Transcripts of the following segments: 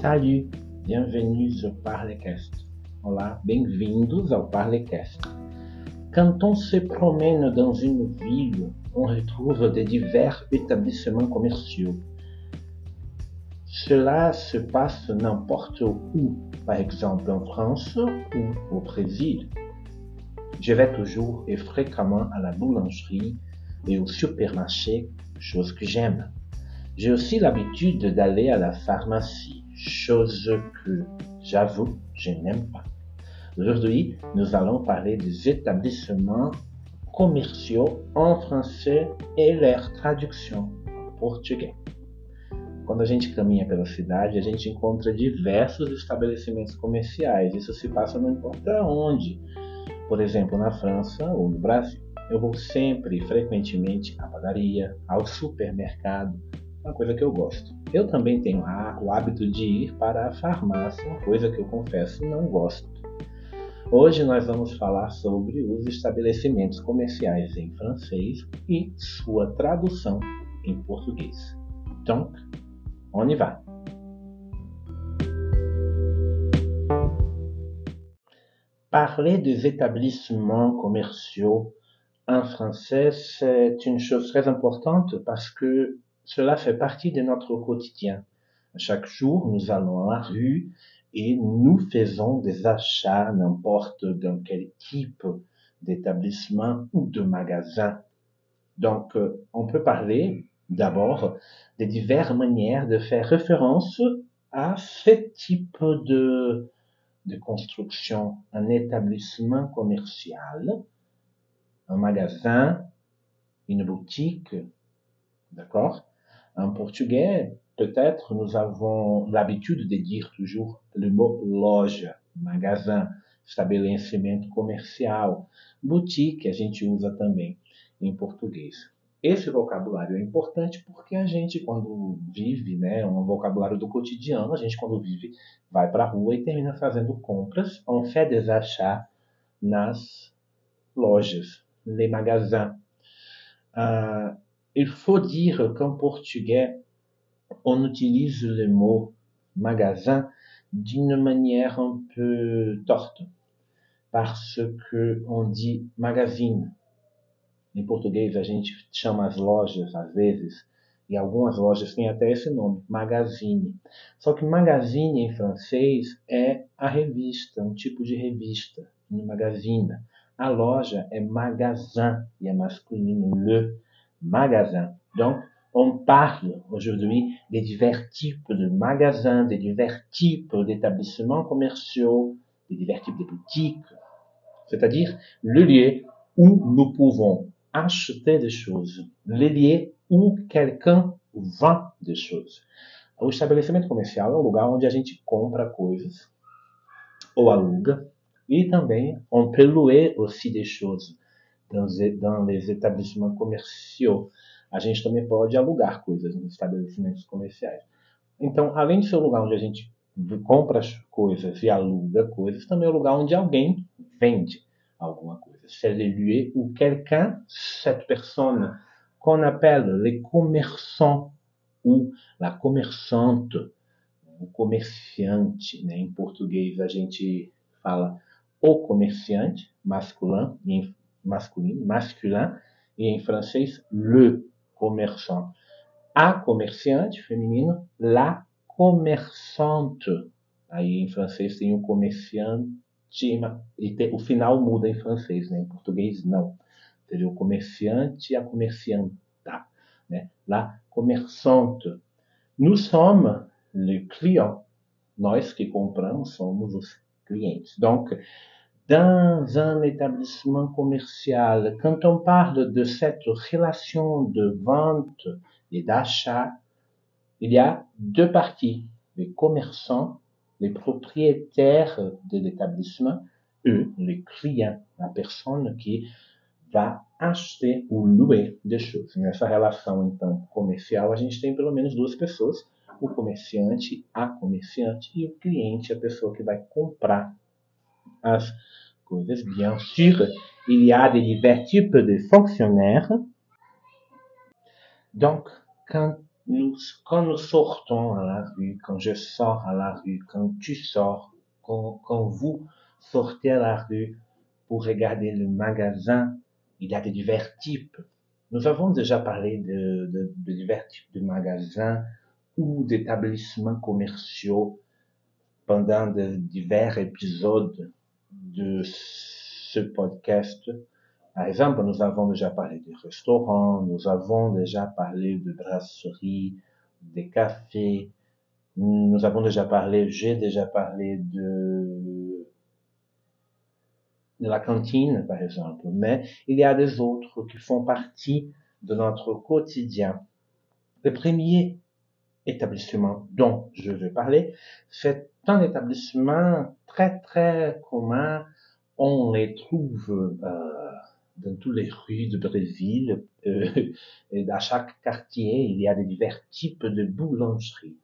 Salut, bienvenue au Parlecast. Olá, bem-vindos ao Parlecast. Quand on se promène dans une ville, on retrouve de divers établissements commerciaux. Cela se passe n'importe où, par exemple en France ou au Brésil. Je vais toujours et fréquemment à la boulangerie et au supermarché, chose que j'aime. J'ai aussi l'habitude d'aller à la pharmacie, chose que, j'avoue, je n'aime pas. Aujourd'hui, nous allons parler des établissements commerciaux en français et leur tradução em português. Quando a gente caminha pela cidade, a gente encontra diversos estabelecimentos comerciais. Isso se passa não importa onde. Por exemplo, na França ou no Brasil. Eu vou sempre, frequentemente, à padaria, ao supermercado, uma coisa que eu gosto. Eu também tenho o hábito de ir para a farmácia, coisa que eu confesso não gosto. Hoje nós vamos falar sobre os estabelecimentos comerciais em francês e sua tradução em português. Donc, on y va! Parler des établissements commerciaux en français, c'est une chose très importante parce que cela fait partie de notre quotidien. Chaque jour, nous allons à la rue et nous faisons des achats n'importe dans quel type d'établissement ou de magasin. Donc, euh, on peut parler d'abord des diverses manières de faire référence à ce type de, de construction. Un établissement commercial, un magasin, une boutique, d'accord? En portugais, peut-être nous avons l'habitude de dire toujours le mot loja, magasin, estabelecimento comercial, boutique a gente usa também em português. Esse vocabulário é importante porque a gente, quando vive, né, um vocabulário do cotidiano, a gente, quando vive, vai para a rua e termina fazendo compras, on fait des achats nas lojas, les magasins. Uh, il faut dire qu'en portugais, on utilise le mot magasin d'une manière un peu torte, parce que on dit magazine. Em português, a gente chama as lojas, às vezes, e algumas lojas têm até esse nome, magazine. Só que magazine em francês é a revista, um tipo de revista, une magazine. A loja é magasin, e é masculino, le Donc, on parle aujourd'hui des divers types de magasins, des divers types d'établissements commerciaux, des divers types de boutiques, c'est-à-dire le lieu où nous pouvons acheter des choses, le lieu où quelqu'un vend des choses. O estabelecimento comercial é um lugar onde a gente compra coisas ou aluga e também on peut louer aussi des choses dans, les établissements commerciaux. A gente também pode alugar coisas nos estabelecimentos comerciais. Então, além de ser o lugar onde a gente compra as coisas e aluga coisas, também é o lugar onde alguém vende alguma coisa. C'est le lieu où quelqu'un, cette personne qu'on appelle les commerçants ou la commerçante, o comerciante, né? em português a gente fala o comerciante, masculin, e em masculino, masculin, e em francês, le commerçant. A comerciante, feminino, la commerçante. Aí em francês tem o comerciante, e tem, o final muda em francês, né? em português não. Seria o comerciante e a comercianta. Né? La commerçante. Nous sommes le client. Nós que compramos somos os clientes. Donc, dans un établissement commercial, quand on parle de cette relation de vente et d'achat, il y a deux parties, les commerçants, les propriétaires de l'établissement, eux, les clients, la personne qui vai acheter ou louer des choses. Nessa relação, então, comercial, a gente tem pelo menos duas pessoas, o comerciante, a comerciante, e o cliente, a pessoa que vai comprar. Bien sûr, il y a des divers types de fonctionnaires. Donc, quand nous, quand nous sortons à la rue, quand je sors à la rue, quand tu sors, quand, quand vous sortez à la rue pour regarder le magasin, il y a de divers types. Nous avons déjà parlé de, divers types de magasins ou d'établissements commerciaux pendant divers épisodes de ce podcast. Par exemple, nous avons déjà parlé des restaurants, nous avons déjà parlé de brasseries, des cafés, nous avons déjà parlé, j'ai déjà parlé de, de la cantine, par exemple, mais il y a des autres qui font partie de notre quotidien. Le premier établissement dont je vais parler, c'est un établissement très très commun. On les trouve euh, dans toutes les rues de Brésil euh, et dans chaque quartier, il y a divers types de boulangeries.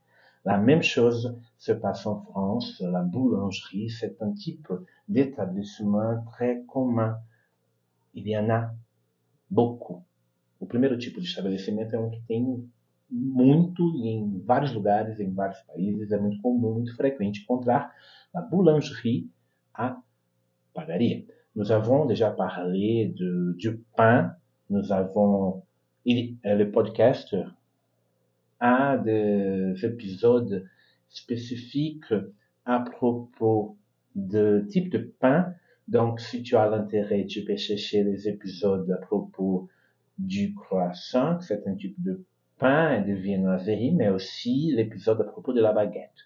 La même chose se passe en France. La boulangerie, c'est un type d'établissement très commun. Il y en a beaucoup. O primeiro tipo de estabelecimento é muito e em vários lugares, em vários países, é muito comum, muito frequente encontrar la boulangerie, a padaria. Nous avons déjà parlé de, du pain, nous avons il, le podcast a des épisodes spécifiques à propos de type de pain. Donc, si tu as l'intérêt, tu peux chercher les épisodes à propos du croissant, c'est un type de pain de viennoiserie, mais aussi l'épisode à propos de la baguette.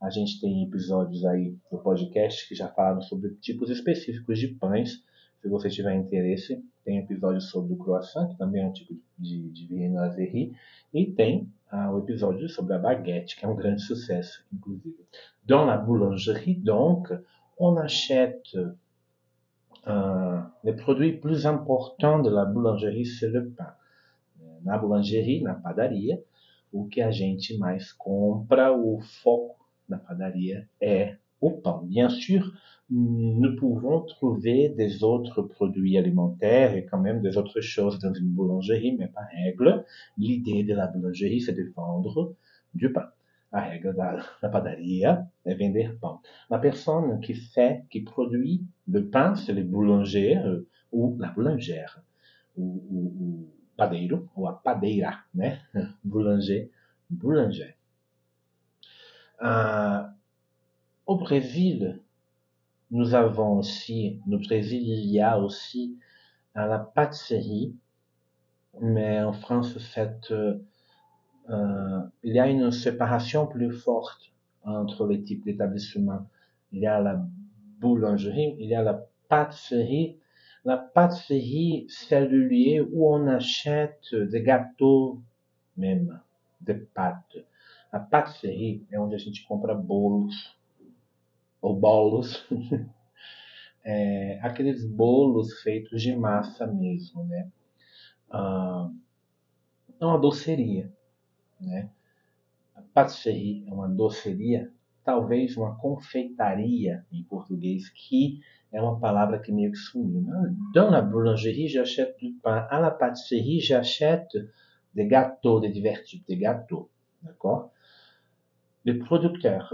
A gente tem episódios aí no podcast que já falam sobre tipos específicos de pães. Se você tiver interesse, tem episódio sobre o croissant, que também é um tipo de, de viennoiserie, e tem ah, o episódio sobre a baguette, que é um grande sucesso, inclusive. Dans la boulangerie, donc, on achète euh, les produits plus importants de la boulangerie, c'est le pain. Na boulangerie, na padaria, o que a gente mais compra, o foco da padaria est au pain. Bien sûr, nous pouvons trouver des autres produits alimentaires et quand même des autres choses dans une boulangerie, mais par règle, l'idée de la boulangerie, c'est de vendre du pain. A regra da, da padaria é vender pão. La personne qui fait, qui produit le pain, c'est le boulanger euh, ou la boulangère, ou, ou, ou padeiro, ou a padeira, né? Boulanger, boulanger. Euh, au Brésil, nous avons aussi, au Brésil, il y a aussi euh, la pâtisserie, mais en France, cette, euh, il y a une séparation plus forte entre les types d'établissements. Il y a la boulangerie, il y a la pâtisserie. La pâtisserie, c'est le lieu où on achète des gâteaux, même, des pâtes. A pâtisserie é onde a gente compra bolos ou bolos, é, aqueles bolos feitos de massa mesmo, né? Ah, é uma doceria, né? A pâtisserie é uma doceria, talvez uma confeitaria em português, que é uma palavra que meio que sumiu. Dans la boulangerie, j'achète du pain. À la pâtisserie, j'achète des gâteaux, des divers types de gâteaux. D'accord Le producteur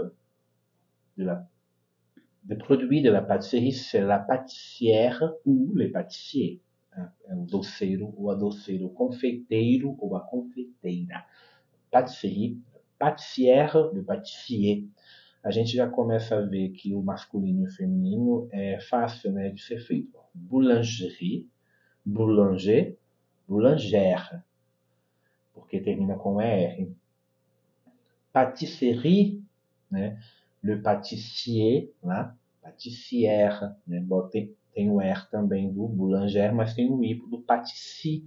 de la, des produits de la pâtisserie, c'est la pâtissière ou les pâtissiers. É o doceiro ou a doceira, o confeiteiro ou a confeiteira. Pâtisserie, pâtissière, le pâtissier. A gente já começa a ver que o masculino e o feminino é fácil né, de ser feito. Boulangerie, boulanger, boulangère, porque termina com ER. Pâtisserie, né? Le pâtissier, lá, pâtissière, né? Botei, tem o R também do boulanger, mas tem o I do pâtissi,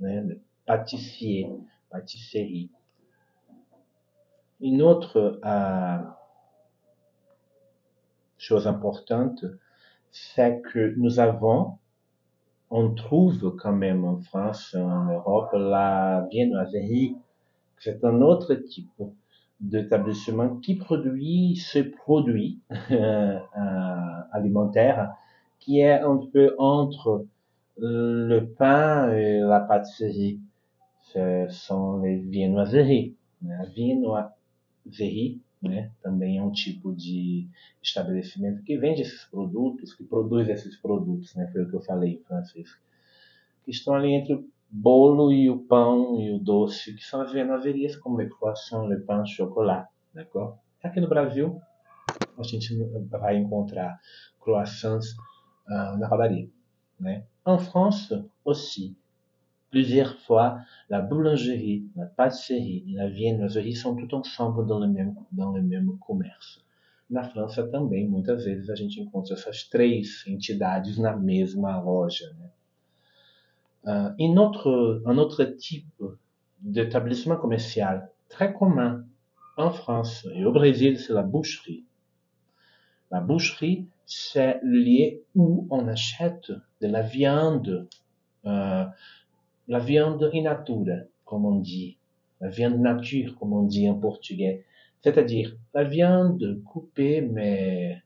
né? Pâtissier, pâtisserie. Une autre euh, chose importante, c'est que nous avons, on trouve quand même en France, en Europe, la viennoiserie. C'est un autre type d'établissement qui produit ce produit euh, alimentaire qui est un peu entre le pain et la pâtisserie. são les viennoiseries. Né? A viennoiserie né? também é um tipo de estabelecimento que vende esses produtos, que produz esses produtos, né? foi o que eu falei em francês, que estão ali entre o bolo e o pão e o doce, que são as viennoiserias, como le croissant, le pain, chocolat. D'accord? Aqui no Brasil, a gente vai encontrar croissants uh, na padaria. Né? En France aussi, plusieurs fois, la boulangerie, la pâtisserie et la viennoiserie sont tout ensemble dans le même, dans le même commerce. Na França também, muitas vezes, a gente encontra essas três entidades na mesma loja. Né? Uh, une autre, un autre type d'établissement commercial très commun en France et au Brésil, c'est la boucherie. La boucherie, c'est le lieu où on achète de la viande, euh, la viande in natura, comme on dit, la viande nature, comme on dit en portugais. C'est-à-dire la viande coupée mais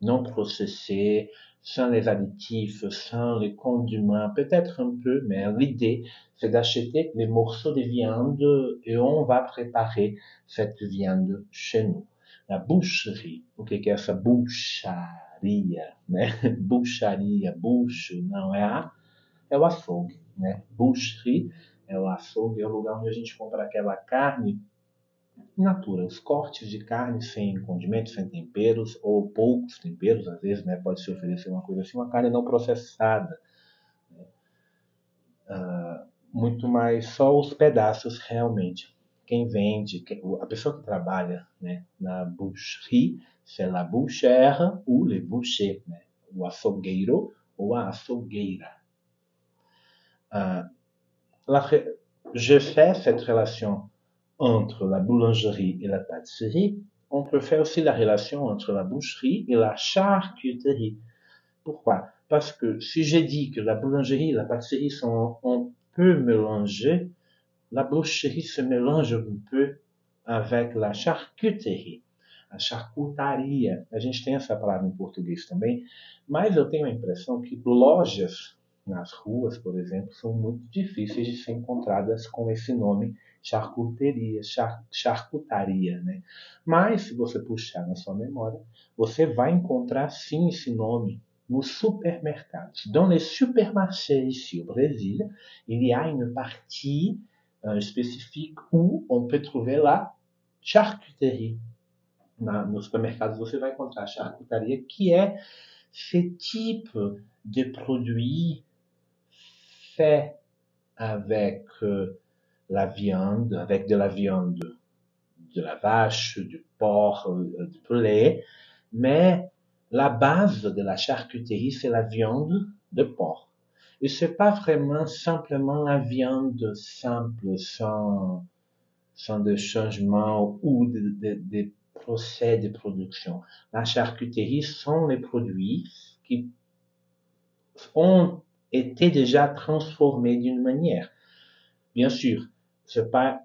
non processée, sans les additifs, sans les condiments, peut-être un peu, mais l'idée, c'est d'acheter les morceaux de viande et on va préparer cette viande chez nous. La boucherie, o que é essa bucharia, né? Bucharia, bucho, não é a, é o açougue, né? Boucherie é o açougue, é o lugar onde a gente compra aquela carne natura, os cortes de carne sem condimentos, sem temperos, ou poucos temperos, às vezes, né, pode se oferecer uma coisa assim, uma carne não processada. Né? Uh, muito mais só os pedaços realmente. Quem vende, a pessoa que trabalha né, na boucherie, c'est la bouchère ou le boucher, né? o açougueiro ou a açougueira. Uh, la, je fais cette relation entre la boulangerie et la pâtisserie, on peut faire aussi la relation entre la boucherie et la charcuterie. Pourquoi? Parce que si j'ai dit que la boulangerie et la pâtisserie sont un peu mélangées, la boucherie se mélange un peu avec la charcuterie. A charcutaria, a gente tem essa palavra em português também, mas eu tenho a impressão que lojas nas ruas, por exemplo, são muito difíceis de ser encontradas com esse nome charcuteria, char, charcutaria, né? Mas se você puxar na sua memória, você vai encontrar sim esse nome nos supermercados. Dans les supermarchés ici au Brésil, il y a une partie euh, spécifique où on peut trouver la charcuterie. Na, nos supermercados você vai encontrar a charcutaria, que é ce type de produit avec euh, la viande, avec de la viande de la vache, du porc, euh, du poulet, mais la base de la charcuterie, c'est la viande de porc. Et c'est pas vraiment simplement la viande simple, sans, sans de changement ou de, procès de production. La charcuterie sont les produits qui ont été déjà transformés d'une manière. Bien sûr, c'est pas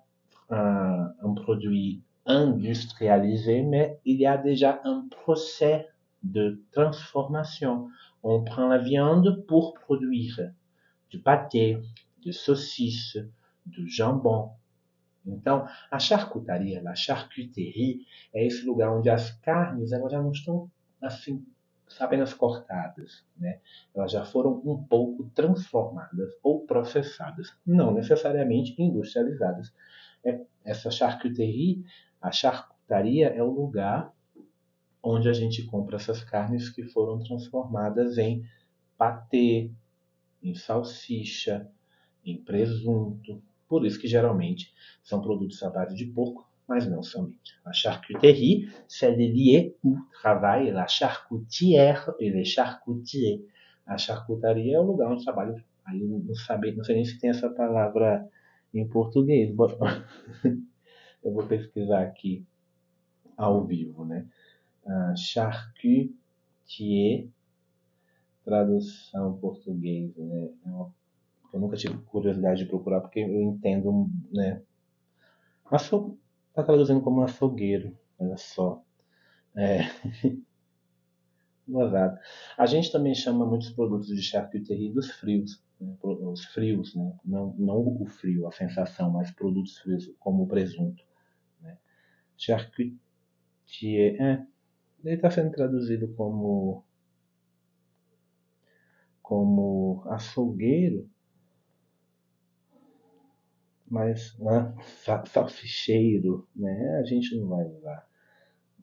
un, produit industrialisé, mais il y a déjà un procès de transformation. On prend la viande pour produire du pâté, de saucisses, do jambon. Então, a charcutaria, a charcuterie, é esse lugar onde as carnes elas já não estão apenas cortadas, né? Elas já foram um pouco transformadas ou processadas, não necessariamente industrializadas. É, essa charcuterie, a charcutaria é o lugar onde a gente compra essas carnes que foram transformadas em patê, em salsicha, em presunto. Por isso que geralmente são produtos à base de porco mas não somente. A charcuterie, c'est lieu où travaille la charcutière et les charcutiers. A charcutaria é o lugar onde trabalha. Aí eu não, sabe, não sei nem se tem essa palavra em português. Eu vou pesquisar aqui ao vivo, né? Uh, charcutier, tradução português, né? Eu nunca tive curiosidade de procurar porque eu entendo, né? Mas sou Está traduzindo como açougueiro, olha só. É. Gozado. A gente também chama muitos produtos de charcuterie dos frios. né, os frios, né, não, não o frio, a sensação, mas produtos frios como o presunto. Né. Charcutier, é, ele está sendo traduzido como como açougueiro, mas né, salsicheiro, né, a gente não vai usar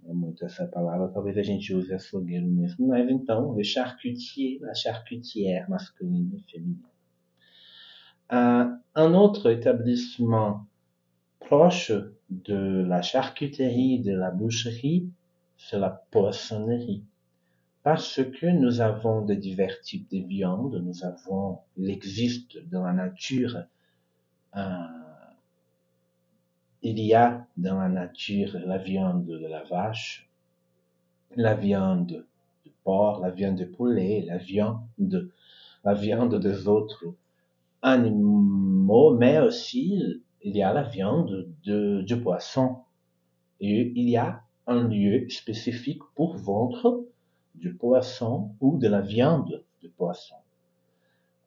muito essa palavra, talvez a gente use açougueiro mesmo, mas então, le charcutier, la charcutière masculine et féminine. Uh, un autre établissement proche de la charcuterie, de la boucherie, c'est la poissonnerie. Parce que nous avons de divers types de viandes, nous avons, il existe dans la nature, il y a dans la nature la viande de la vache, la viande de porc, la viande de poulet, la viande, la viande des autres animaux, mais aussi il y a la viande de, du poisson. Et il y a un lieu spécifique pour vendre du poisson ou de la viande de poisson.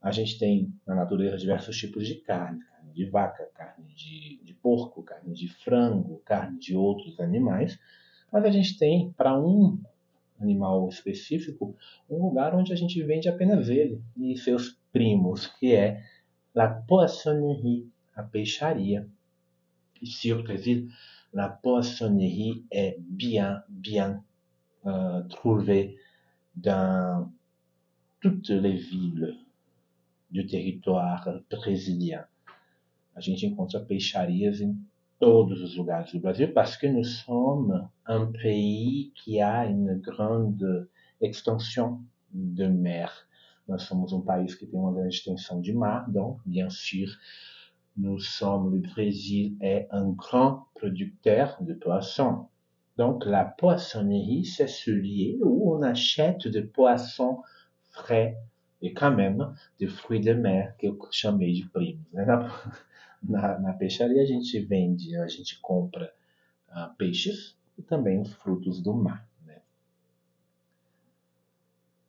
A gente tem na natureza diversos tipos de carne de vaca, carne de, de porco, carne de frango, carne de outros animais, mas a gente tem para um animal específico um lugar onde a gente vende apenas ele e seus primos, que é la poissonnerie, a peixaria. Ici au Brésil, la poissonnerie est bien, bien euh, trouvée dans toutes les villes du territoire brésilien. A gente encontra peixarias em todos os lugares do Brasil parce que nous sommes un pays qui a une grande extension de mer. Nós somos um país que tem uma grande extensão de mar, donc, bien sûr, nous sommes, le Brésil est un grand producteur de poissons. Donc, la poissonnerie, c'est ce lieu où on achète des poissons frais e quand même de fruits de mer, que eu chamei de primos. Né? Na, na, na, peixaria a gente vende, a gente compra uh, peixes e também os frutos do mar.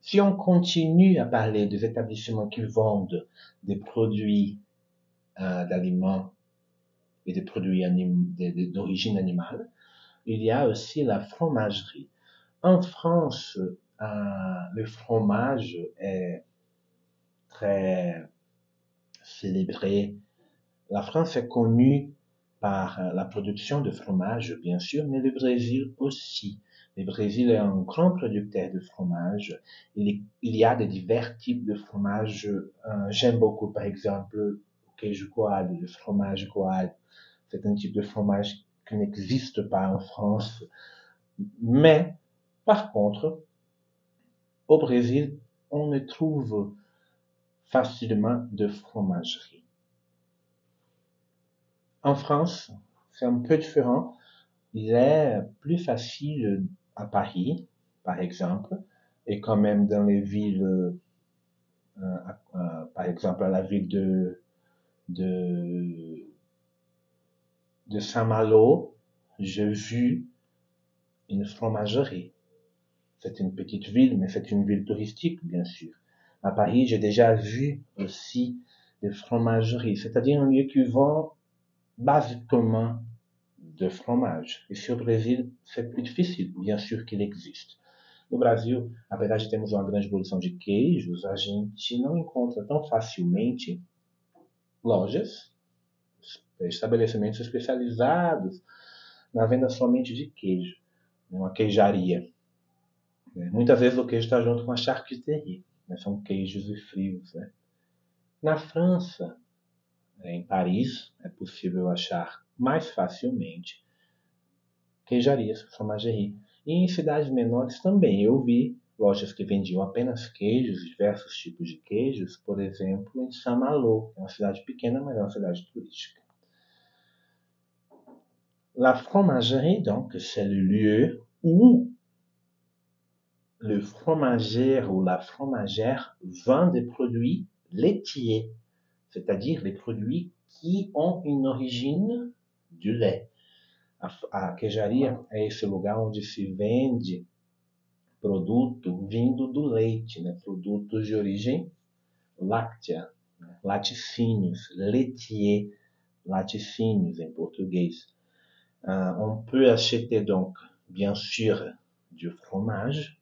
Si on continue à parler des établissements qui vendent des produits uh, d'aliments et des produits d'origine animale, il y a aussi la fromagerie. En France, euh, le fromage est très célébré. La France est connue par la production de fromage, bien sûr, mais le Brésil aussi. Le Brésil est un grand producteur de fromage. Il, y a de divers types de fromage. Euh, j'aime beaucoup, par exemple, le queijo coalho, le fromage coalho. C'est un type de fromage qui n'existe pas en France. Mais, par contre, au Brésil, on ne trouve facilement de fromagerie. En France, c'est un peu différent. Il est plus facile à Paris, par exemple, et quand même dans les villes, euh, par exemple à la ville de, de de Saint-Malo, j'ai vu une fromagerie. C'est une petite ville, mais c'est une ville touristique, bien sûr. À Paris, j'ai déjà vu aussi des fromageries, c'est-à-dire un lieu qui vend basiquement de fromage. Ici au Brasil, c'est plus difficile, bien sûr qu'il existe. No Brasil, apesar de termos uma grande produção de queijos, a gente não encontra tão facilmente lojas estabelecimentos especializados na venda somente de queijo, né, uma queijaria. Né. Muitas vezes o queijo está junto com a charcuterie, né? são queijos e frios. Né? Na França, né, em Paris, é possível achar mais facilmente queijarias, fromagerie. E em cidades menores também. Eu vi lojas que vendiam apenas queijos, diversos tipos de queijos, por exemplo, em Saint-Malo, que é uma cidade pequena, mas é uma cidade turística. La fromagerie, donc, c'est le lieu où le fromager ou la fromagère vend des produits laitiers, c'est-à-dire les produits qui ont une origine du lait. A, a queijaria é esse lugar onde se vende produto vindo do leite, né? produtos de origem láctea, né? laticínios, laitier, laticínios em português. Uh, on peut acheter donc, bien sûr, du fromage.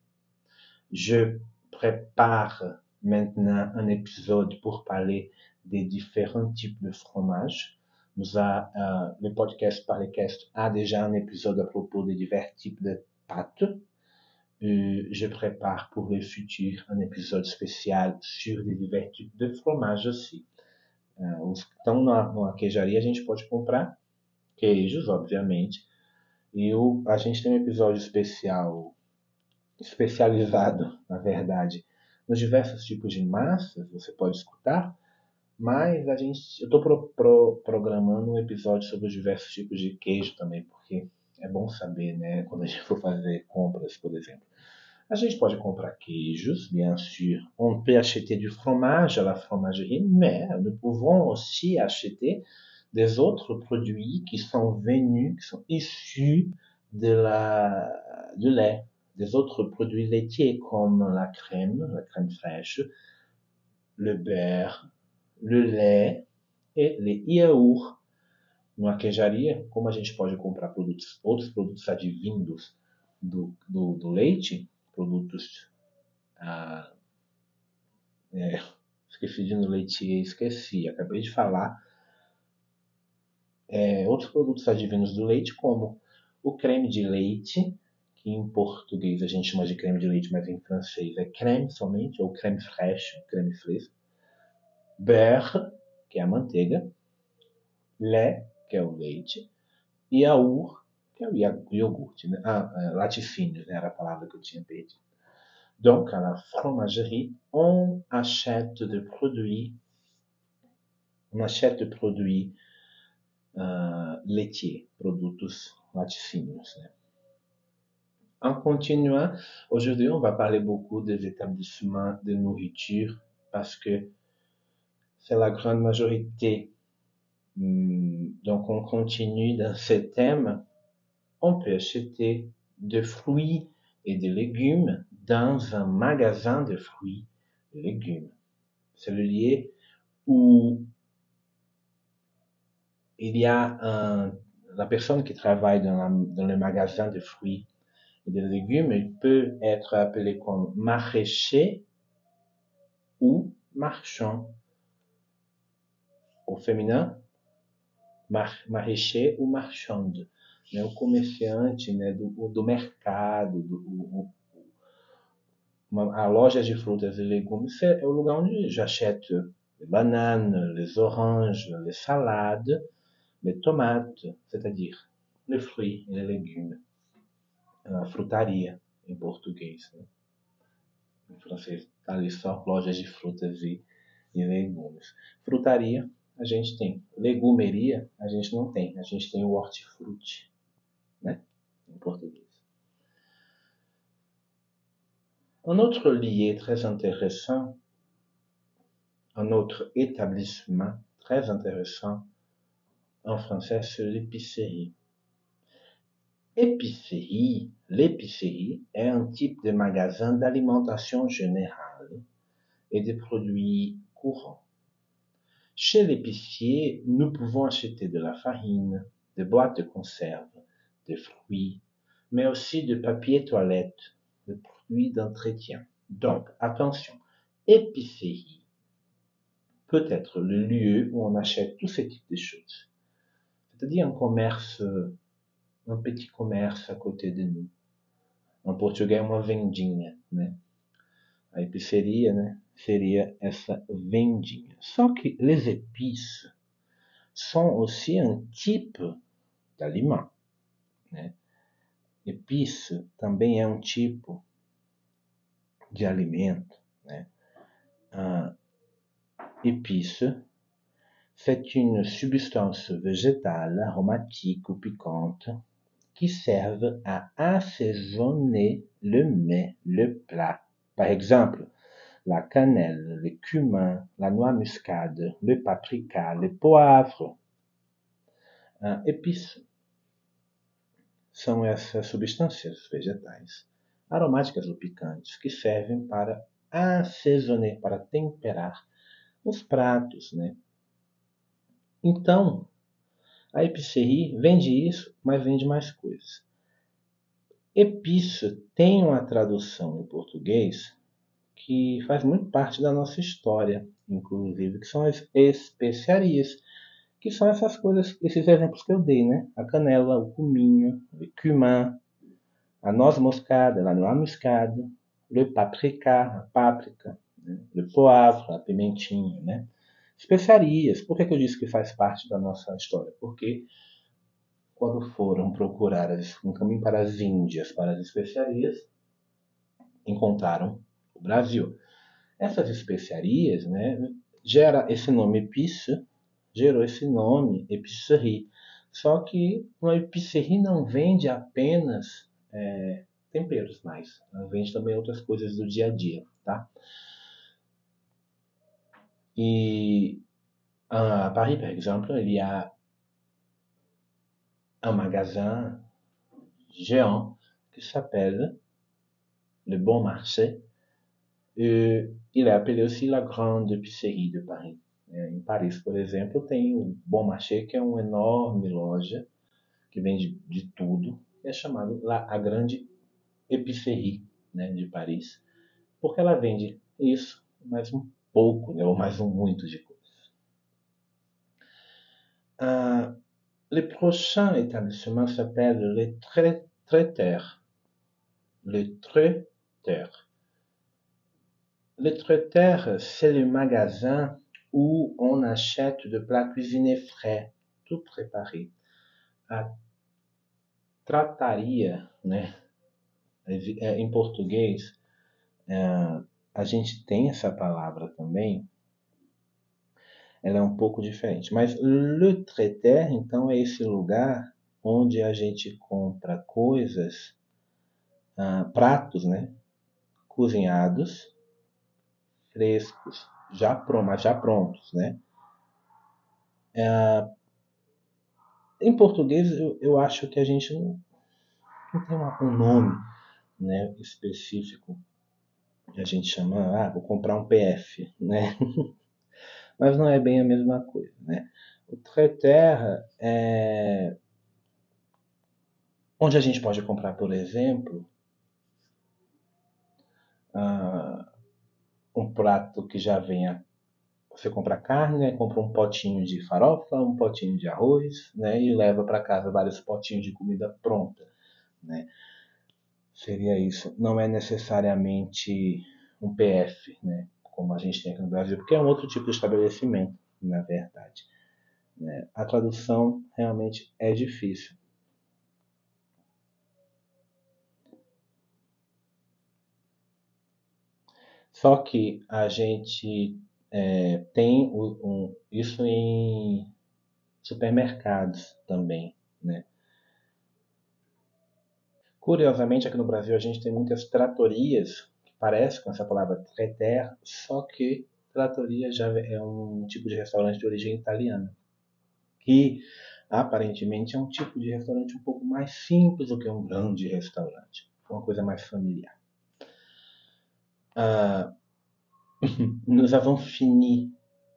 Je prépare maintenant un épisode pour parler des différents types de fromage. Nous a, euh, le podcast Parlecast a déjà un épisode à propos des divers types de pâtes. Euh, je prépare pour le futur un épisode spécial sur les divers types de fromage aussi. Uh, os que estão na, numa queijaria a gente pode comprar queijos, obviamente. E o, a gente tem um episódio especial, especializado, na verdade, nos diversos tipos de massas, você pode escutar. Mas a gente, eu estou pro, pro, programando um episódio sobre os diversos tipos de queijo também, porque é bom saber, né, quando a gente for fazer compras, por exemplo. A gente pode comprar queijos, bien sûr. On peut acheter du fromage à la fromagerie, mais nous pouvons aussi acheter des autres produits qui sont venus, qui sont issus de la, du lait, des autres produits laitiers comme la crème, la crème fraîche, le beurre, le lait e les yaourts. Numa queijaria, como a gente pode comprar produtos, outros produtos advindos do, do, do leite, produtos. Ah, é, esqueci de no leite, esqueci, acabei de falar. É, outros produtos advindos do leite, como o creme de leite, que em português a gente chama de creme de leite, mas em francês é creme somente, ou creme fraîche, creme fresco. Beurre, que é a manteiga. Lait, que é o leite. E yaourt, que é o iogurte, né? Ah, é, laticínios, né? era a palavra que eu tinha perdido. Donc, à la fromagerie, on achète des produits, on achète des produits uh, laitiers, produtos laticínios. Né? En continuant, aujourd'hui, on va parler beaucoup des établissements de nourriture parce que c'est la grande majorité. Hmm, donc, on continue dans ce thème on peut acheter des fruits et des légumes dans un magasin de fruits et légumes. C'est le lieu où il y a un, la personne qui travaille dans, dans le magasin de fruits et de légumes, il peut être appelé comme maraîcher ou marchand. Au féminin, maraîcher ou marchande. né, o comerciante né, do, do mercado, do, o, uma, a loja de frutas e legumes é o lugar onde j'achète les bananes, les oranges, les salades, les tomates, c'est-à-dire les fruits e les légumes. Frutaria, em português. Né? Em francês está ali só lojas de frutas e, e legumes. Frutaria a gente tem. Legumeria a gente não tem. A gente tem o hortifruti né? em português. Un autre lieu très intéressant, un autre établissement très intéressant en français, c'est l'épicerie. Épicerie, l'épicerie est un type de magasin d'alimentation générale et de produits courants. Chez l'épicier, nous pouvons acheter de la farine, des boîtes de conserve, de fruits, mais aussi de papier toilette, de produits d'entretien. Donc, attention, épicerie peut être le lieu où on achète tous ces types de choses. C'est-à-dire un commerce, un petit commerce à côté de nous. Em português, uma vendinha, né? A épicerie, né? Seria essa vendinha. Só que les épices sont aussi un type d'aliment. Né? Epice também é um tipo de alimento. Né? Ah, épice, c'est une substance végétale aromatique ou piquante qui servent à assaisonner le mets, le plat. Par exemple, la cannelle, le cumin, la noix muscade, le paprika, le poivre. Ah, épice são essas substâncias vegetais aromáticas ou picantes que servem para assaisonner, para temperar os pratos, né? Então, a épicerie vende isso, mas vende mais coisas. Épice tem uma tradução em português que faz muito parte da nossa história, inclusive, que são as especiarias, que são essas coisas, esses exemplos que eu dei, né? A canela, o cominho, o cumin, a noz moscada, la noix moscada, le paprika, a páprica, né? le poivre, a pimentinha, né? Especiarias. Por que, que eu disse que faz parte da nossa história? Porque quando foram procurar um caminho para as Índias, para as especiarias, encontraram o Brasil. Essas especiarias, né, gera esse nome épice, gerou esse nome épicerie. Só que uma épicerie não vende apenas é, temperos mais, ela vende também outras coisas do dia a dia, tá? Et à Paris, par exemple, il y a un magasin géant qui s'appelle le Bon Marché. Et il est appelé aussi la Grande Épicerie de Paris. Em Paris, por exemplo, tem o Bon Marché, que é uma enorme loja que vende de tudo. É chamado lá a Grande Épicerie né, de Paris, porque ela vende isso, mais um pouco, né, ou mais um de. Uh, le prochain établissement s'appelle le Traiteur. Le Traiteur. Le Traiteur, c'est le magasin où on achète de plats cuisinés frais, tout préparé. A trataria, né? Em português, é, a gente tem essa palavra também, ela é um pouco diferente. Mas le traiteur, então, é esse lugar onde a gente compra coisas, ah, pratos, né? Cozinhados, frescos, já, prontos, já prontos, né? É, em português, eu, eu, acho que a gente não, não tem uma, um nome né, específico a gente chama, ah, vou comprar um PF, né? Mas não é bem a mesma coisa, né? O Treterra é onde a gente pode comprar, por exemplo, uh, um prato que já venha você compra carne, compra um potinho de farofa, um potinho de arroz, né? E leva para casa vários potinhos de comida pronta, né? Seria isso. Não é necessariamente um PF, né, como a gente tem aqui no Brasil, porque é um outro tipo de estabelecimento, na verdade. Né. A tradução realmente é difícil. Só que a gente é, tem um, isso em supermercados também, né? Curiosamente, aqui no Brasil a gente tem muitas tratorias que parecem com essa palavra traiter, só que tratoria já é um tipo de restaurante de origem italiana, que aparentemente é um tipo de restaurante um pouco mais simples do que um grande restaurante, uma coisa mais familiar. Uh, nous avons fini,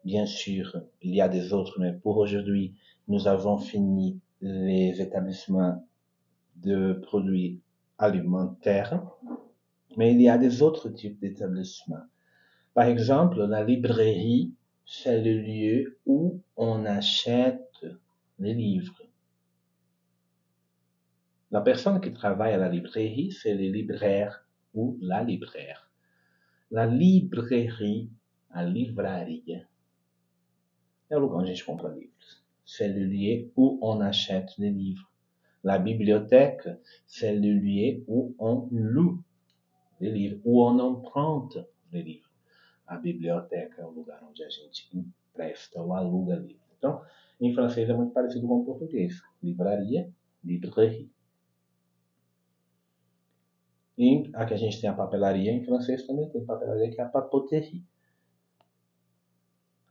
bien sûr, il y a des autres, mais pour aujourd'hui, nous avons fini les établissements de produits alimentaires, mais il y a des autres types d'établissements. Par exemple, la librairie, c'est le lieu où on achète les livres. La personne qui travaille à la librairie, c'est le libraire ou la libraire. La librairie, a livraria. C'est le lieu où on achète les livres. La bibliothèque, c'est le lieu où on loue les livros, où on emprunte les livros. A biblioteca é o lugar onde a gente empresta ou aluga livros. Então, em francês é muito parecido com o português. Livraria, librairie. E aqui a gente tem a papelaria, em francês também tem papelaria, que é a papeterie.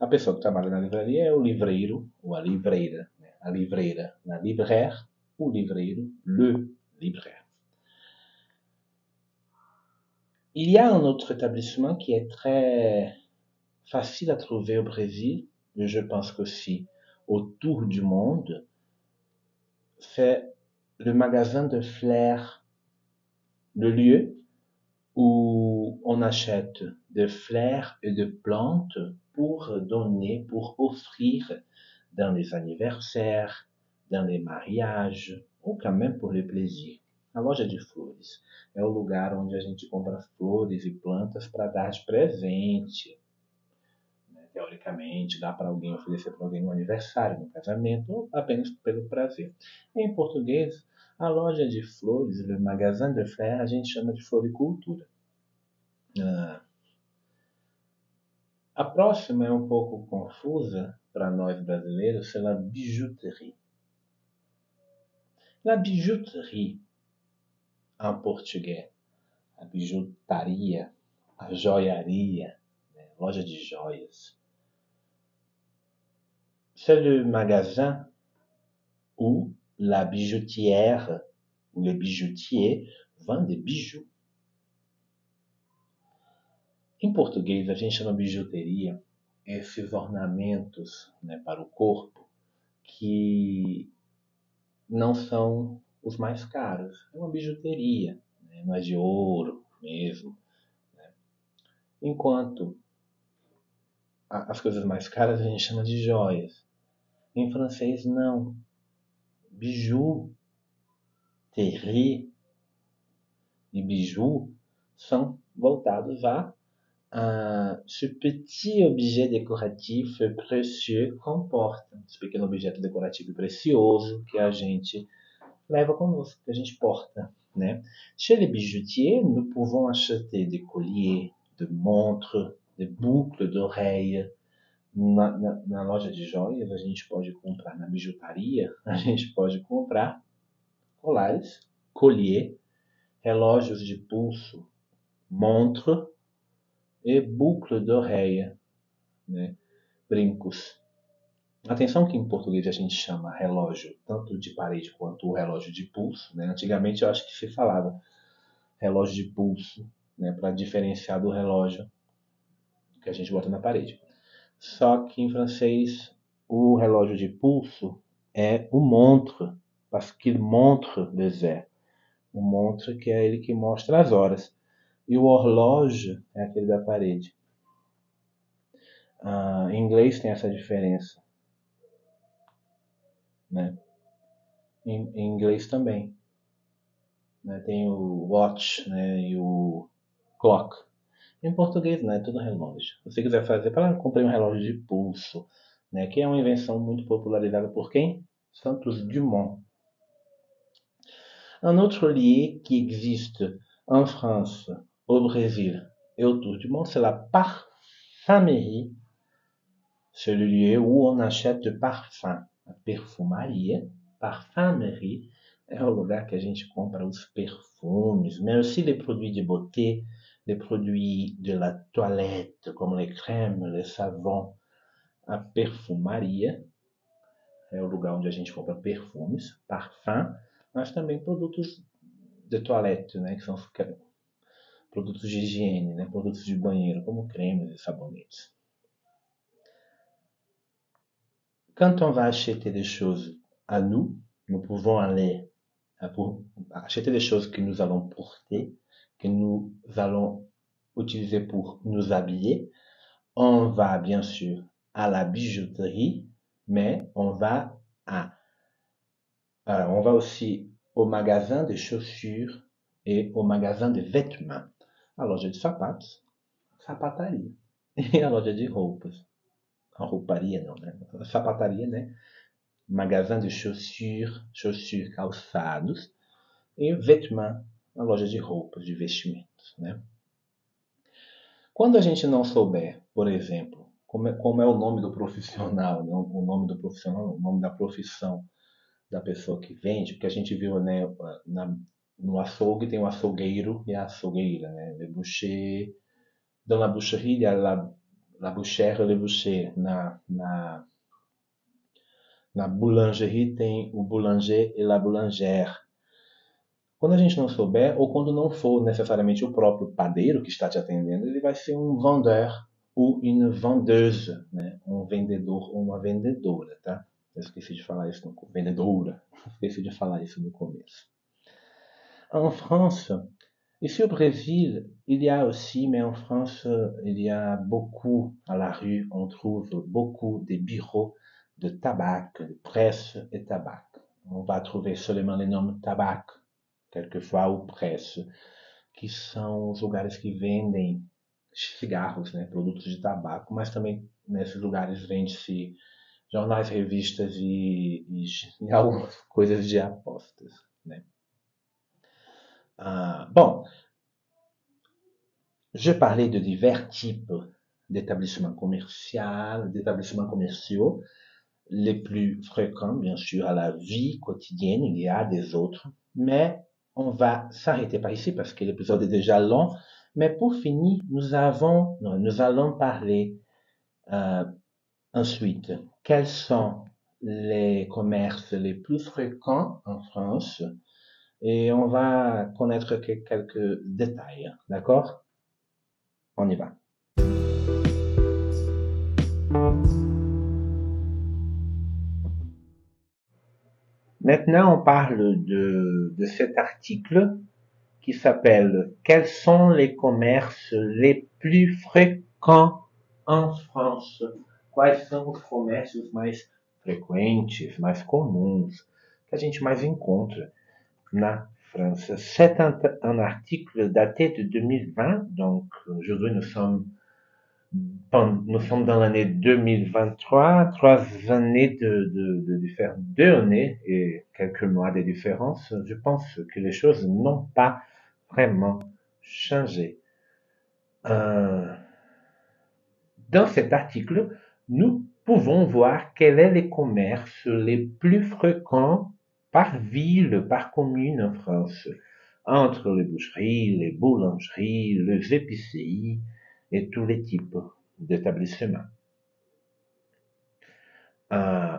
A pessoa que trabalha na livraria é o livreiro ou a livreira. Né? A livreira na libraire o livreiro, le libraire. Il y a un autre établissement qui est très facile à trouver au Brésil, mais je pense qu'aussi autour du monde, c'est le magasin de fleurs, le lieu où on achète des fleurs et des plantes pour donner, pour offrir dans les anniversaires, dans les mariages, ou quand même pour le plaisir. A loja de flores é o lugar onde a gente compra flores e plantas para dar de presente. Né? Teoricamente, dá para alguém oferecer para alguém no aniversário, no casamento, ou apenas pelo prazer. Em português, a loja de flores, o magasin de fleurs, a gente chama de floricultura. Ah. A próxima é um pouco confusa para nós brasileiros, c'est la bijouterie. La bijouterie em português. A bijutaria, a joiaria, né? loja de joias. C'est le magasin où la bijoutière ou le bijoutier vendent des bijoux. Em português, a gente chama bijuteria esses ornamentos né, para o corpo que não são os mais caros. É uma bijuteria, né? não é de ouro mesmo. Né? Enquanto as coisas mais caras a gente chama de joias. Em francês, não. Bijou, terri e bijou são voltados a Uh, ce petit objet précieux esse pequeno objeto decorativo precioso que a gente leva conosco, que a gente porta, né? Chez les bijoutiers, nous pouvons acheter des colliers, de montres, des boucles d'oreilles. Na, na, na, loja de joias, a gente pode comprar, na bijutaria, a gente pode comprar colares, collier, relógios de pulso, montre e boucle d'oreille, né? brincos. Atenção que em português a gente chama relógio tanto de parede quanto o relógio de pulso. Né? Antigamente eu acho que se falava relógio de pulso né? para diferenciar do relógio que a gente bota na parede. Só que em francês o relógio de pulso é o montre, parce qu'il montre les heures. O montre que é ele que mostra as horas. E o horlógio é aquele da parede. Ah, em inglês tem essa diferença né? Em, em inglês também. Né? Tem o watch né? e o clock. Em português, né? Tudo relógio. Se você quiser fazer, para comprei um relógio de pulso, né? Que é uma invenção muito popularizada por quem? Santos Dumont. Un autre lieu qui existe en France, au Brésil et autour du monde, c'est la parfumerie. C'est le lieu où on achète de parfum. a perfumaria, parfumerie, é o lugar que a gente compra os mais aussi les produits de beauté, les produits de la toilette, como les crèmes, les savons. A perfumaria é o lugar onde a gente compra perfumes, parfum, mas também produtos de toilette, que são produtos de higiene, né, produtos de banheiro, como cremes e sabonetes. Quand on va acheter des choses à nous, nous pouvons aller acheter des choses que nous allons porter, que nous allons utiliser pour nous habiller. On va bien sûr à la bijouterie, mais on va à, euh, on va aussi au magasin de chaussures et au magasin de vêtements. A loja de sapatos, sapataria. E a loja de roupas. a rouparia não, né? A sapataria, né? Magasin de chaussures, chaussures, calçados. E vêtements, a loja de roupas, de vestimentos, né? Quando a gente não souber, por exemplo, como é, como é o nome do profissional, né? o nome do profissional, o nome da profissão da pessoa que vende, porque a gente viu né, na, no açougue tem o açougueiro e a açougueira, né? Le boucher, dans la boucherie, il y a la la bouchère le boucher. Na, na, na boulangerie tem o boulanger e la boulangère. Quando a gente não souber, ou quando não for necessariamente o próprio padeiro que está te atendendo, ele vai ser um vendeur ou une vendeuse, né? um vendedor ou uma vendedora, tá? Eu esqueci de falar isso no vendedora, esqueci de falar isso no começo. En France, ici au Brésil, il y a aussi, mais en France, il y a beaucoup à la rue, on trouve beaucoup des bureaux de tabac, de presse et tabac. On va trouver seulement les noms tabac, quelquefois, ou presse, que são os lugares que vendem cigarros, né, produtos de tabaco, mas também nesses lugares vende-se jornais, revistas e, e, e, algumas coisas de apostas. Né. Ah, bon, je parlais de divers types d'établissements commerciaux, d'établissements commerciaux, les plus fréquents, bien sûr, à la vie quotidienne. Il y a des autres, mais on va s'arrêter par ici parce que l'épisode est déjà long. Mais pour finir, nous avons, nous allons parler euh, ensuite quels sont les commerces les plus fréquents en France? Et on va connaître quelques détails. D'accord? On y va. Maintenant, on parle de, de cet article qui s'appelle Quels sont les commerces les plus fréquents en France? Quais são os comércios mais frequentes, mais comuns, que a gente mais encontra? France? C'est un, article daté de 2020, donc aujourd'hui nous sommes dans l'année 2023, trois années de, différence, deux années et quelques mois de différence. Je pense que les choses n'ont pas vraiment changé. Euh, dans cet article, nous pouvons voir quels sont les commerces les plus fréquents par ville, par commune en France, entre les boucheries, les boulangeries, les épiceries, et tous les types d'établissements. Euh,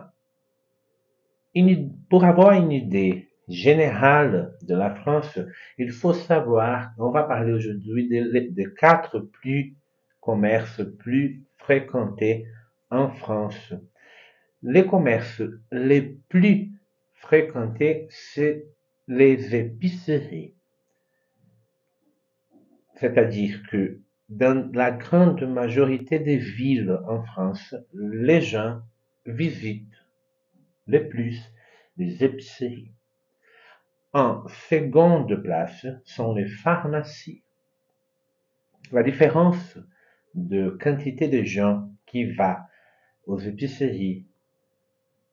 pour avoir une idée générale de la France, il faut savoir, on va parler aujourd'hui des quatre plus commerces plus fréquentés en France. Les commerces les plus fréquentés, c'est les épiceries. C'est-à-dire que dans la grande majorité des villes en France, les gens visitent le plus les épiceries. En seconde place sont les pharmacies. La différence de quantité de gens qui va aux épiceries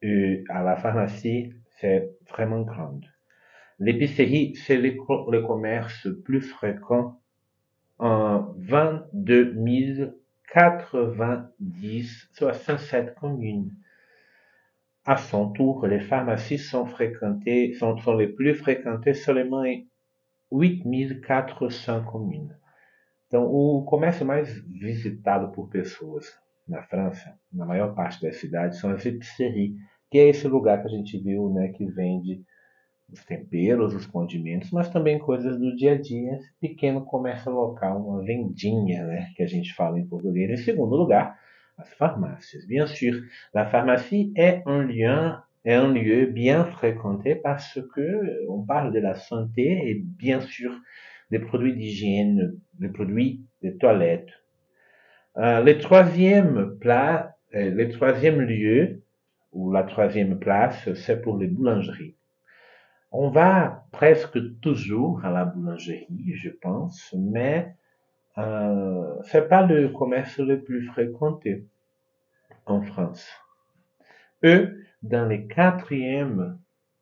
et à la pharmacie, c'est vraiment grande. L'épicerie, c'est le, le plus fréquent en 22 090, soit 107 communes. À son tour, les pharmacies sont fréquentées, sont, les plus fréquentées seulement em 8.400 communes. Então, o comércio mais visitado por pessoas na França, na maior parte das cidades, são as épiceries, que é esse lugar que a gente viu, né, que vende os temperos, os condimentos, mas também coisas do dia a dia, pequeno comércio local, uma vendinha, né, que a gente fala em português. Em segundo lugar, as farmácias. Bien sûr, la pharmacie est un lieu, est un lieu bien fréquenté parce que on parle de la santé et bien sûr des produits d'hygiène, des produits de toilette. Euh, le troisième plat, euh, le troisième lieu ou la troisième place, c'est pour les boulangeries. On va presque toujours à la boulangerie, je pense, mais euh, c'est pas le commerce le plus fréquenté en France. Eux, dans les quatrièmes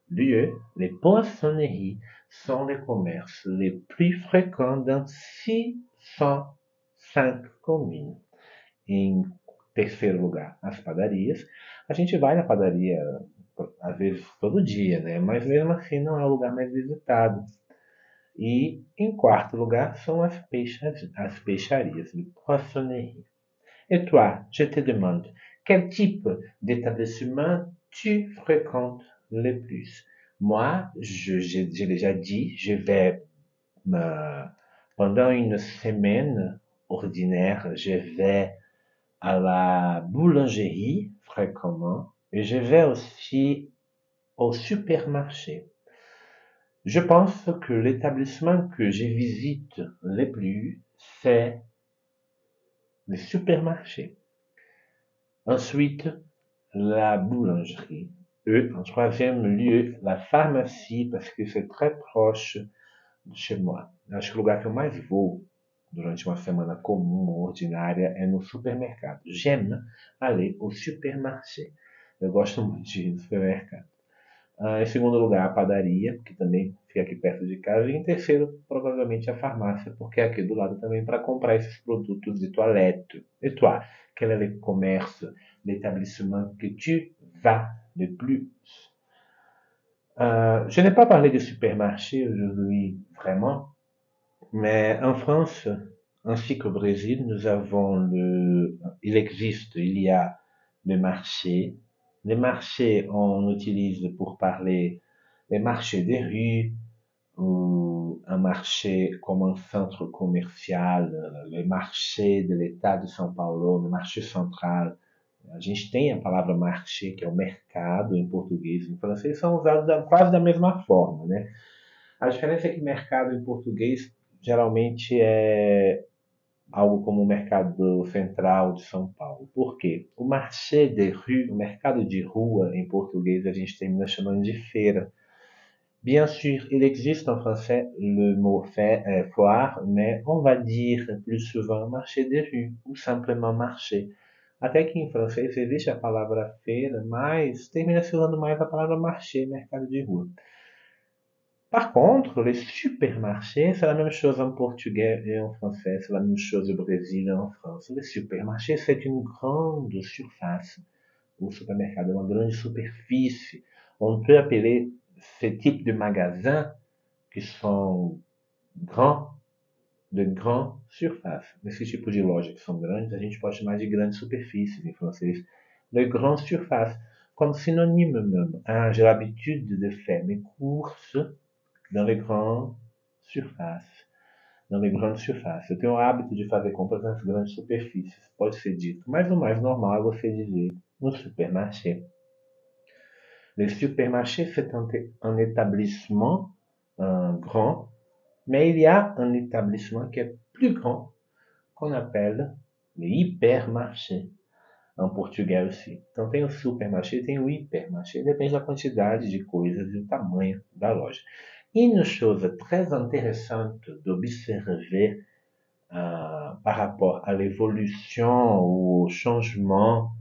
lieux, les poissonneries sont les commerces les plus fréquents dans 605 communes. Em terceiro lugar, as padarias. A gente vai na padaria às vezes todo dia, né? Mas mesmo assim não é o lugar mais visitado. E em quarto lugar são as, peixas, as peixarias, de poissonnerie. Et toi, je te demande, quel type d'établissement tu fréquentes le plus Moi, j'ai déjà dit, je vais me, pendant une semaine ordinaire, je vais à la boulangerie fréquemment et je vais aussi au supermarché. Je pense que l'établissement que je visite le plus, c'est le supermarché. Ensuite, la boulangerie. Et en troisième lieu, la pharmacie, parce que c'est très proche de chez moi. Acho que o lugar que eu mais vou durante uma semana comum ou ordinária é no supermercado. J'aime aller au supermarché. Eu gosto muito de ir no supermercado. Ah, em segundo lugar, a padaria, que também fica aqui perto de casa. E em terceiro, provavelmente a farmácia, porque é aqui do lado também para comprar esses produtos de toilette. Et toi, quel est le commerce, l'établissement que tu vas le plus euh, Je n'ai pas parlé de supermarché aujourd'hui vraiment, mais en France, ainsi qu'au Brésil, nous avons le, il existe, il y a le marché, les marchés, on utilise pour parler les marchés des rues, ou un marché comme un centre commercial, les marchés de l'État de São Paulo, le marché central. A gente tem a palavra marché, que é o mercado em português, em francês são usados quase da mesma forma, né? A diferença é que mercado em português geralmente é algo como o mercado central de São Paulo. Por quê? O marché de rue, o mercado de rua em português, a gente termina chamando de feira. Bien sûr, il existe en français le mot euh, foire, mais on va dire plus souvent marché de rue ou simplement marché. Até que em francês existe a palavra feira, mas termina se usando mais a palavra marché, mercado de rua. Par contre, les supermarchés, c'est la même chose en portugais et en français, c'est la même chose au Brésil et en France. Les supermarchés, c'est une grande surface. O supermercado uma grande superfície. On peut appeler ce type de magasins qui sont grands, de grande surface. Esse tipo de loja que são grandes, a gente pode chamar de grandes superfícies em francês. De grande surface, comme synonyme même. Ah, j'ai l'habitude de faire mes courses dans les grandes surfaces. Dans les grandes surfaces. Eu tenho o hábito de fazer compras nas grandes superfícies, pode ser dito. Mas o mais normal é você dizer no supermarché. Le supermarché, c'est un, un, établissement un grand, mais il y a un établissement qui est plus grand, qu'on appelle le hypermarché. En português aussi. Então tem o supermarché e tem o hipermarché. Depende da quantidade de coisas e o tamanho da loja. Une chose très intéressante d'observer euh, par rapport à l'évolution ou au changement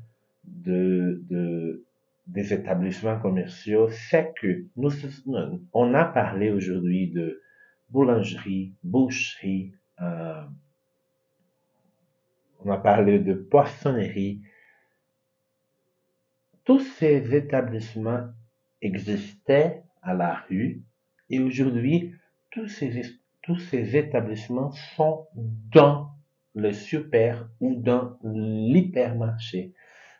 de, de, des établissements commerciaux, c'est que nous, on a parlé aujourd'hui de boulangerie, boucherie, euh, on a parlé de poissonnerie. Tous ces établissements existaient à la rue et aujourd'hui, tous ces, tous ces établissements sont dans le super ou dans l'hypermarché.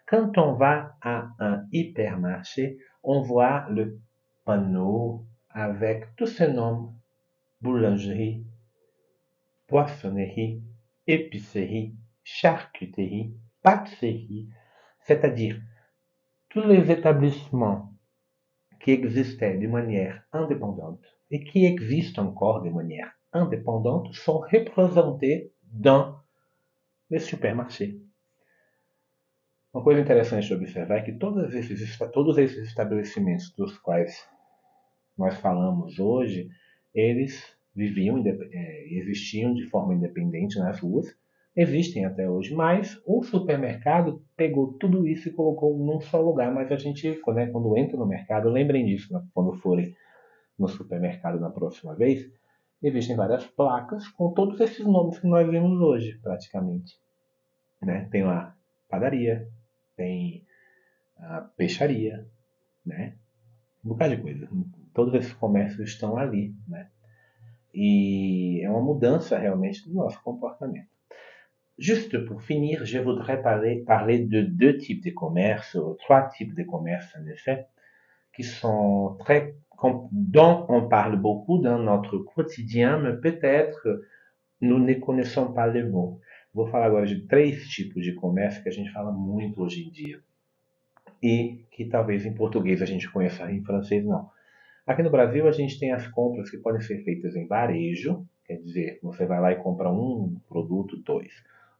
Quand on va à un hypermarché, on voit le panneau avec tous ces noms boulangerie, poissonnerie, épicerie, charcuterie, pâtisserie, c'est-à-dire tous les établissements qui existaient de manière indépendante et qui existent encore de manière indépendante sont représentés dans les. Uma coisa interessante de observar é que todos esses, todos esses estabelecimentos dos quais nós falamos hoje, eles viviam, existiam de forma independente nas ruas existem até hoje, mas o supermercado pegou tudo isso e colocou num só lugar. Mas a gente, né, quando entra no mercado, lembrem disso, né, quando forem no supermercado na próxima vez, existem várias placas com todos esses nomes que nós vemos hoje, praticamente. Né? Tem lá padaria, tem a peixaria, né? um bocado de coisa. Todos esses comércios estão ali. Né? E é uma mudança realmente do nosso comportamento. Juste pour finir, je voudrais parler, de deux types de commerce, ou trois types de commerce en effet, qui sont très, dont on parle beaucoup dans notre quotidien, mais peut-être nous ne connaissons pas les mots. Vou falar agora de três tipos de comércio que a gente fala muito hoje em dia e que talvez em português a gente conheça, em francês não. Aqui no Brasil a gente tem as compras que podem ser feitas em varejo, quer dizer, você vai lá e compra um produto, dois,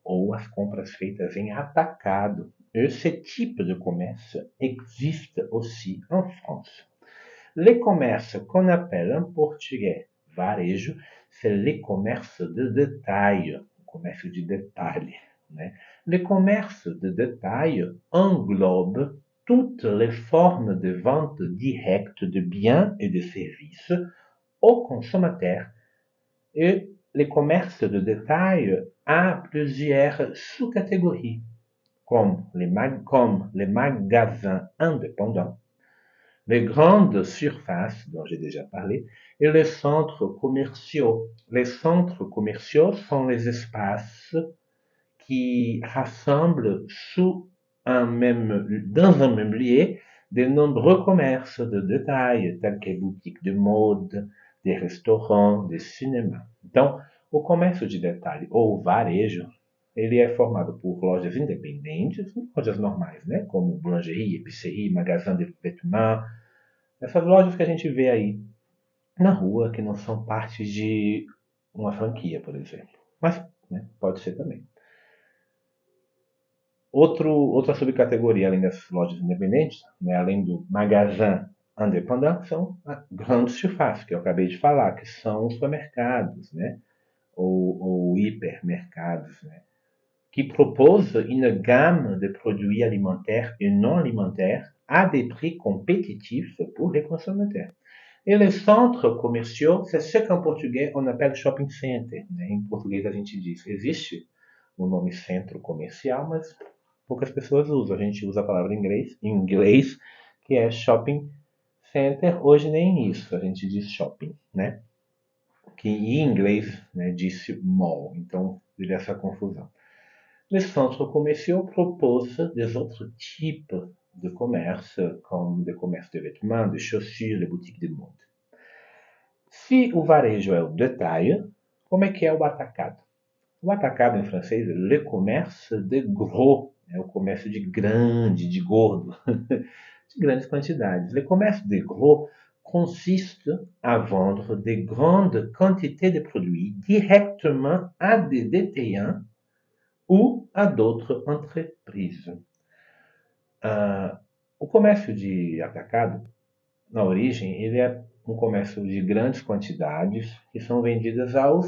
ou as compras feitas em atacado. Esse tipo de comércio existe aussi en France. Le commerce qu'on appelle en português varejo, c'est le commerce de détail, comércio de detalhe. Né? Le commerce de détail englobe toutes les formes de vente directe de biens et de services aux consommateurs et le commerce de détail a plusieurs sous-catégories, comme les, comme les magasins indépendants, les grandes surfaces dont j'ai déjà parlé et les centres commerciaux. Les centres commerciaux sont les espaces qui rassemblent sous un même, dans un même lieu de nombreux commerces de détail, tels que boutiques de mode, des restaurants, des cinémas. Então, o comércio de detalhe ou varejo, ele é formado por lojas independentes, lojas normais, né? como boulangerie, épicerie, magasin de vêtements, essas lojas que a gente vê aí na rua, que não são parte de uma franquia, por exemplo. Mas né, pode ser também. Outro, outra subcategoria, além das lojas independentes, né, além do magasin independent, são grandes surfaces, que eu acabei de falar, que são supermercados, né, ou, ou hipermercados, né, qui proposent une gamme de produits alimentaires et non alimentaires à des prix compétitifs pour les consommateurs. E les centres commerciaux, c'est ce qu'en português on appelle shopping center. Né? Em português a gente diz, existe o nome centro comercial, mas poucas pessoas usam. A gente usa a palavra em inglês, em inglês que é shopping center. Hoje nem isso, a gente diz shopping, né? Que em inglês né, disse mall, então vira essa confusão. Les centres commerciaux proposent des autres types de commerce, comme des commerces de vêtements, de chaussures, les boutiques de mode. Se o varejo é o détail, como é que é o atacado? O atacado em francês é le commerce de gros, é o comércio de grande, de gordo, de grandes quantidades. Le commerce de gros consiste à vendre de grandes quantités de produits directement à des détaillants ou à d'autres entreprises. Ah, o comércio de atacado, na origem, ele é um comércio de grandes quantidades que são vendidas aos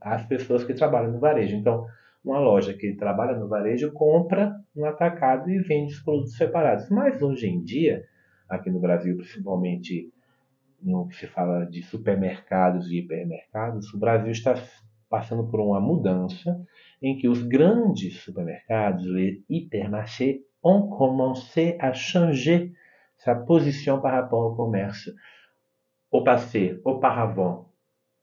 às pessoas que trabalham no varejo. Então, uma loja que trabalha no varejo compra no atacado e vende os produtos separados. Mas hoje em dia, aqui no Brasil, principalmente no que se fala de supermercados e hipermercados, o Brasil está passando por uma mudança em que os grandes supermercados, les hypermarchés, ont commencé à changer sa position par rapport au commerce. Au passé, auparavant,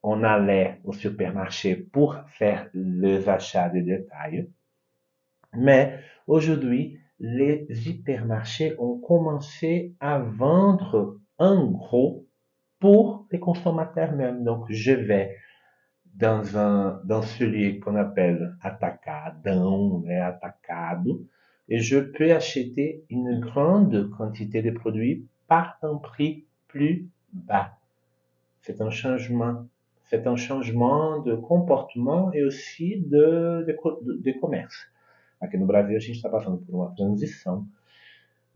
on allait au supermarché pour faire les achats de détail. Mais aujourd'hui, les hypermarchés ont commencé à vendre en gros pour les consommateurs même. Donc, je vais dans, un, dans celui qu'on appelle atacadão, né, atacado, et je peux acheter une grande quantité de produits par un prix plus bas. C'est un changement, c'est un changement de comportement e aussi de, de, de comércio. Aqui no Brasil a gente está passando por uma transição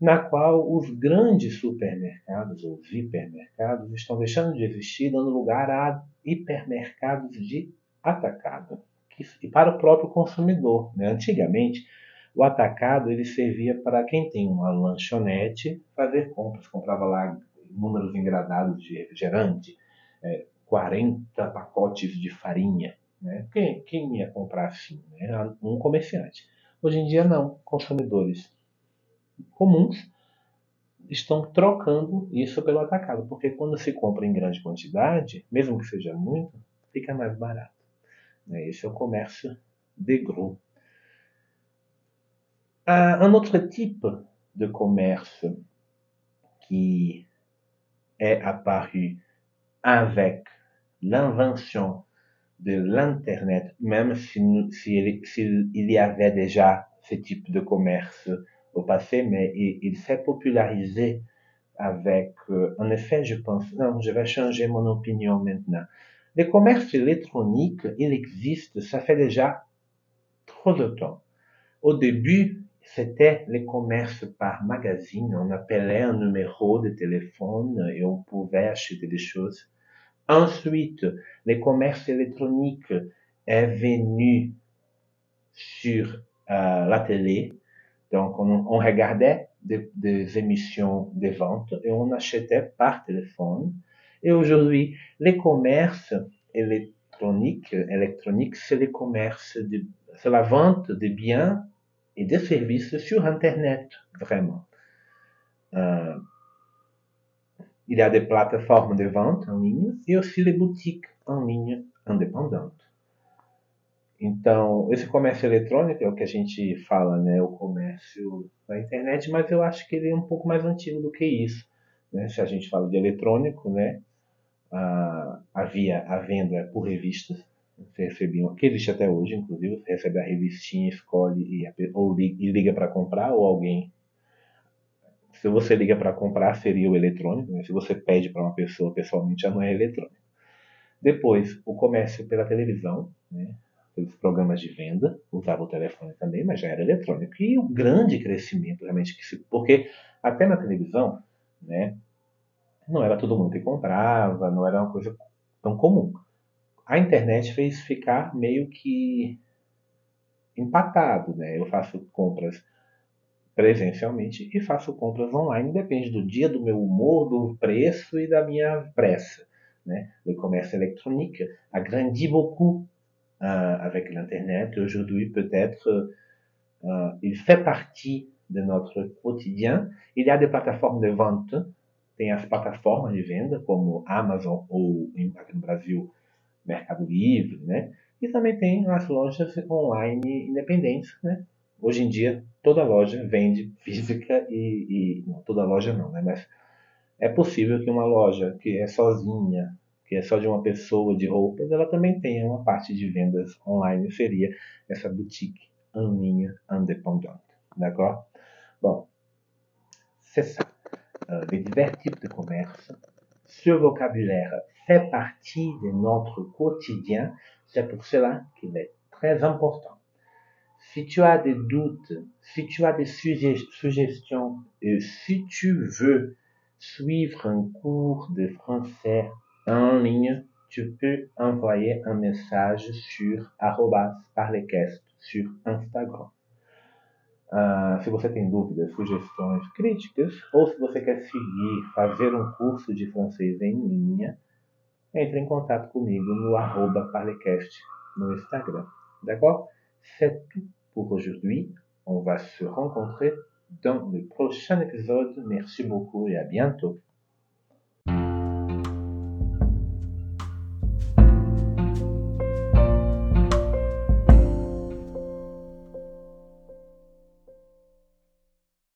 na qual os grandes supermercados ou hipermercados estão deixando de existir, dando lugar a hipermercados de atacado, que, para o próprio consumidor. Né? Antigamente, o atacado ele servia para quem tem uma lanchonete fazer compras, comprava lá números engradados de refrigerante, é, 40 pacotes de farinha. Né? Quem, quem ia comprar assim? Né? Um comerciante. Hoje em dia, não. Consumidores comuns estão trocando isso pelo atacado, porque quando se compra em grande quantidade, mesmo que seja muito, fica mais barato. Né? Esse é o comércio de gros. Há um outro tipo de comércio qui est apparu avec l'invention de l'Internet, même s'il si, si, y avait déjà ce type de commerce au passé, mais il, il s'est popularisé avec, euh, en effet, je pense, non, je vais changer mon opinion maintenant. Le commerce électronique, il existe, ça fait déjà trop de temps. Au début, c'était le commerce par magazine. On appelait un numéro de téléphone et on pouvait acheter des choses. Ensuite, le commerce électronique est venu sur euh, la télé. Donc, on, on regardait des, des, émissions de vente et on achetait par téléphone. Et aujourd'hui, les commerces électroniques, électroniques, c'est le commerce, c'est la vente de biens et de services sur Internet, vraiment. Euh, il y a des plateformes de vente en ligne e aussi les boutiques en ligne independentes. Então, esse comércio eletrônico é o que a gente fala, né? O comércio na internet, mas eu acho que ele é um pouco mais antigo do que isso. Né? Se a gente fala de eletrônico, né? Ah, havia a venda por revistas. Você recebia, que existe até hoje, inclusive, você recebe a revistinha, escolhe e, ou, e liga para comprar, ou alguém se você liga para comprar, seria o eletrônico. Né? Se você pede para uma pessoa pessoalmente, já não é eletrônico. Depois, o comércio pela televisão, né? pelos programas de venda, usava o telefone também, mas já era eletrônico. E o grande crescimento, realmente, que se, porque até na televisão, né, não era todo mundo que comprava, não era uma coisa tão comum. A internet fez ficar meio que empatado, né? Eu faço compras presencialmente e faço compras online, depende do dia, do meu humor, do preço e da minha pressa. Né? Le commerce électronique a grandi beaucoup euh, avec l'Internet. Aujourd'hui, peut-être, euh, il fait partie de notre quotidien. Il y a des plateformes de vente, tem as plataformas de venda, como Amazon ou, aqui no Brasil, Mercado Livre, né? E também tem as lojas online independentes, né? Hoje em dia, toda loja vende física e, e não, toda loja não, né? Mas é possível que uma loja que é sozinha, que é só de uma pessoa de roupas, ela também tenha uma parte de vendas online, seria essa boutique en ligne. D'accord Bon, c'est ça. Euh, divers types de commerce. Ce vocabulaire fait partie de notre quotidien. C'est pour cela qu'il est très important. Si tu as des doutes, si tu as des suggestions, et si tu veux suivre un cours de français en ligne, tu peux envoyer un message sur parlecast sur Instagram. Uh, se você tem dúvidas, sugestões, críticas, ou se você quer seguir, fazer um curso de francês em linha, entre em contato comigo no arroba parlecast no Instagram. D'accord? C'est tout pour aujourd'hui. On va se rencontrer dans le prochain épisode. Merci beaucoup et à bientôt.